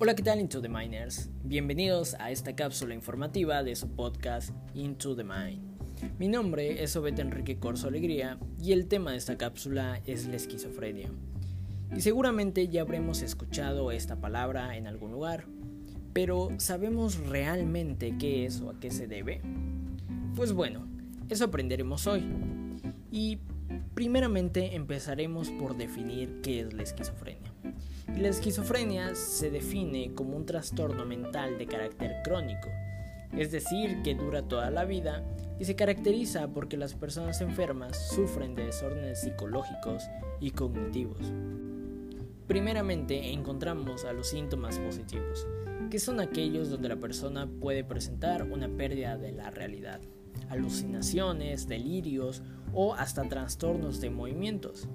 Hola, ¿qué tal Into the Miners? Bienvenidos a esta cápsula informativa de su podcast Into the Mind. Mi nombre es Obed Enrique Corso Alegría y el tema de esta cápsula es la esquizofrenia. Y seguramente ya habremos escuchado esta palabra en algún lugar, pero ¿sabemos realmente qué es o a qué se debe? Pues bueno, eso aprenderemos hoy. Y primeramente empezaremos por definir qué es la esquizofrenia. La esquizofrenia se define como un trastorno mental de carácter crónico, es decir, que dura toda la vida y se caracteriza porque las personas enfermas sufren de desórdenes psicológicos y cognitivos. Primeramente encontramos a los síntomas positivos, que son aquellos donde la persona puede presentar una pérdida de la realidad, alucinaciones, delirios o hasta trastornos de movimientos.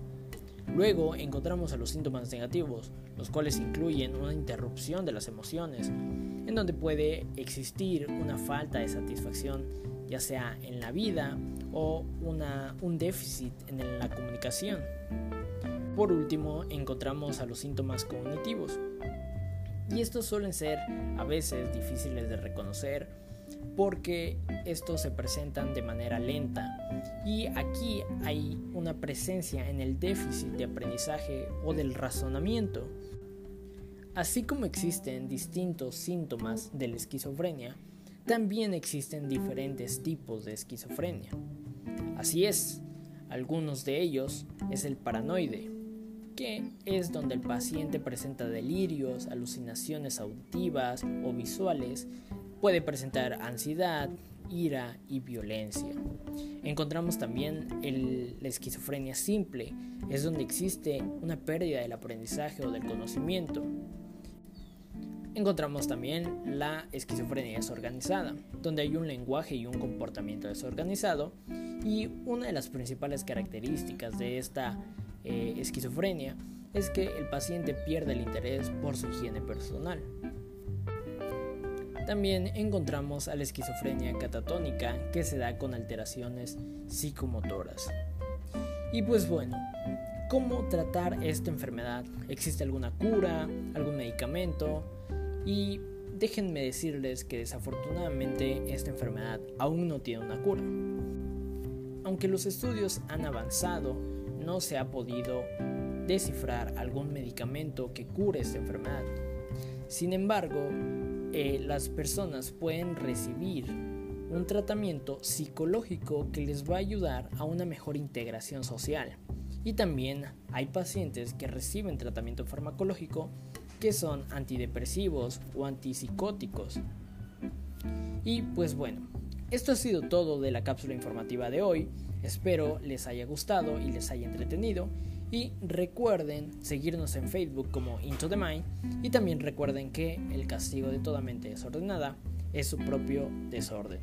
Luego encontramos a los síntomas negativos, los cuales incluyen una interrupción de las emociones, en donde puede existir una falta de satisfacción, ya sea en la vida o un déficit en la comunicación. Por último, encontramos a los síntomas cognitivos, y estos suelen ser a veces difíciles de reconocer porque estos se presentan de manera lenta y aquí hay una presencia en el déficit de aprendizaje o del razonamiento. Así como existen distintos síntomas de la esquizofrenia, también existen diferentes tipos de esquizofrenia. Así es, algunos de ellos es el paranoide, que es donde el paciente presenta delirios, alucinaciones auditivas o visuales, puede presentar ansiedad, ira y violencia. Encontramos también la esquizofrenia simple, es donde existe una pérdida del aprendizaje o del conocimiento. Encontramos también la esquizofrenia desorganizada, donde hay un lenguaje y un comportamiento desorganizado y una de las principales características de esta eh, esquizofrenia es que el paciente pierde el interés por su higiene personal. También encontramos a la esquizofrenia catatónica que se da con alteraciones psicomotoras. Y pues bueno, ¿cómo tratar esta enfermedad? ¿Existe alguna cura? ¿Algún medicamento? Y déjenme decirles que desafortunadamente esta enfermedad aún no tiene una cura. Aunque los estudios han avanzado, no se ha podido descifrar algún medicamento que cure esta enfermedad. Sin embargo, eh, las personas pueden recibir un tratamiento psicológico que les va a ayudar a una mejor integración social. Y también hay pacientes que reciben tratamiento farmacológico que son antidepresivos o antipsicóticos. Y pues bueno, esto ha sido todo de la cápsula informativa de hoy. Espero les haya gustado y les haya entretenido. Y recuerden seguirnos en Facebook como Into the Mind. Y también recuerden que el castigo de toda mente desordenada es su propio desorden.